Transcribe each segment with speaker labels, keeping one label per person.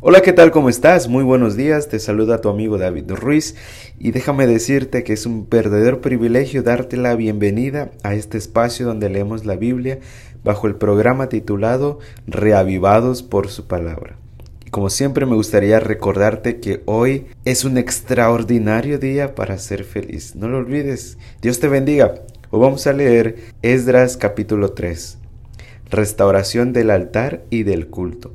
Speaker 1: Hola, ¿qué tal? ¿Cómo estás? Muy buenos días, te saluda tu amigo David Ruiz y déjame decirte que es un verdadero privilegio darte la bienvenida a este espacio donde leemos la Biblia bajo el programa titulado Reavivados por su palabra. Y como siempre me gustaría recordarte que hoy es un extraordinario día para ser feliz. No lo olvides. Dios te bendiga. Hoy vamos a leer Esdras capítulo 3. Restauración del altar y del culto.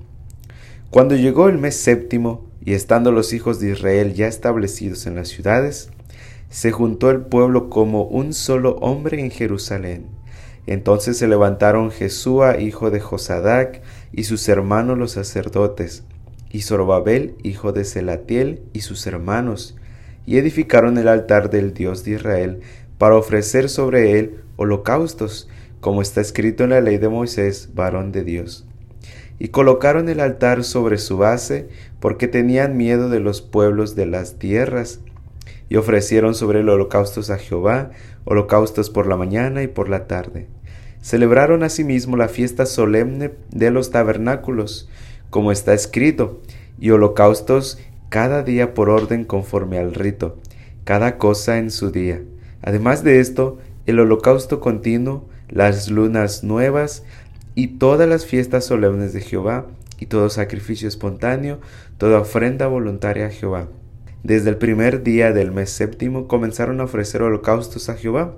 Speaker 1: Cuando llegó el mes séptimo, y estando los hijos de Israel ya establecidos en las ciudades, se juntó el pueblo como un solo hombre en Jerusalén. Entonces se levantaron Jesúa, hijo de Josadac, y sus hermanos los sacerdotes, y Zorobabel, hijo de Selatiel, y sus hermanos, y edificaron el altar del Dios de Israel, para ofrecer sobre él holocaustos, como está escrito en la ley de Moisés, varón de Dios y colocaron el altar sobre su base porque tenían miedo de los pueblos de las tierras, y ofrecieron sobre el holocaustos a Jehová, holocaustos por la mañana y por la tarde. Celebraron asimismo la fiesta solemne de los tabernáculos, como está escrito, y holocaustos cada día por orden conforme al rito, cada cosa en su día. Además de esto, el holocausto continuo, las lunas nuevas, y todas las fiestas solemnes de Jehová, y todo sacrificio espontáneo, toda ofrenda voluntaria a Jehová. Desde el primer día del mes séptimo comenzaron a ofrecer holocaustos a Jehová,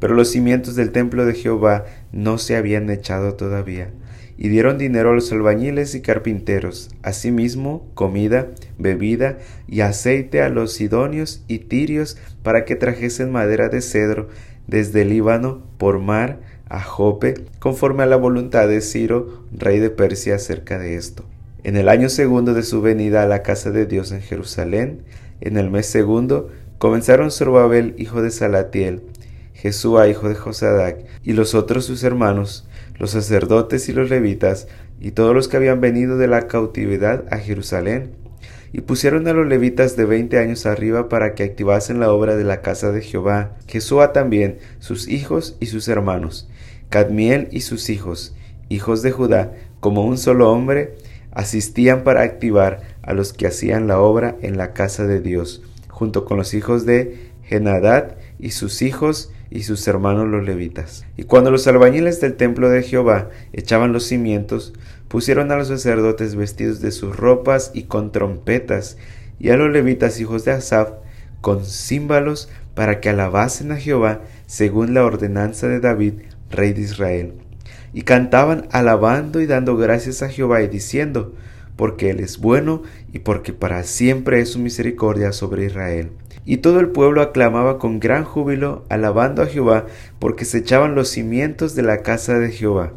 Speaker 1: pero los cimientos del templo de Jehová no se habían echado todavía. Y dieron dinero a los albañiles y carpinteros, asimismo comida, bebida y aceite a los sidonios y tirios para que trajesen madera de cedro desde Líbano por mar a Jope, conforme a la voluntad de Ciro, rey de Persia, acerca de esto. En el año segundo de su venida a la casa de Dios en Jerusalén, en el mes segundo, comenzaron Zorobabel, hijo de Salatiel, Jesúa, hijo de Josadac, y los otros sus hermanos, los sacerdotes y los levitas, y todos los que habían venido de la cautividad a Jerusalén, y pusieron a los levitas de veinte años arriba para que activasen la obra de la casa de Jehová, Jesúa también, sus hijos y sus hermanos, Cadmiel y sus hijos, hijos de Judá, como un solo hombre, asistían para activar a los que hacían la obra en la casa de Dios, junto con los hijos de Genadad y sus hijos y sus hermanos los levitas. Y cuando los albañiles del templo de Jehová echaban los cimientos, pusieron a los sacerdotes vestidos de sus ropas y con trompetas, y a los levitas hijos de Asaph con címbalos para que alabasen a Jehová según la ordenanza de David, rey de Israel. Y cantaban alabando y dando gracias a Jehová y diciendo, porque Él es bueno y porque para siempre es su misericordia sobre Israel. Y todo el pueblo aclamaba con gran júbilo, alabando a Jehová, porque se echaban los cimientos de la casa de Jehová.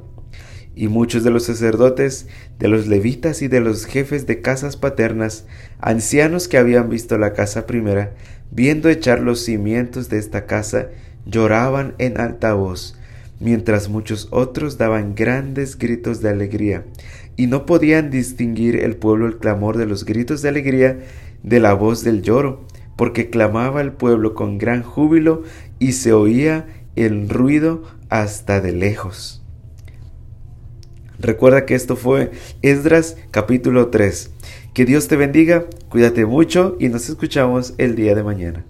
Speaker 1: Y muchos de los sacerdotes, de los levitas y de los jefes de casas paternas, ancianos que habían visto la casa primera, viendo echar los cimientos de esta casa, lloraban en alta voz, mientras muchos otros daban grandes gritos de alegría, y no podían distinguir el pueblo el clamor de los gritos de alegría de la voz del lloro, porque clamaba el pueblo con gran júbilo y se oía el ruido hasta de lejos. Recuerda que esto fue Esdras capítulo 3. Que Dios te bendiga, cuídate mucho y nos escuchamos el día de mañana.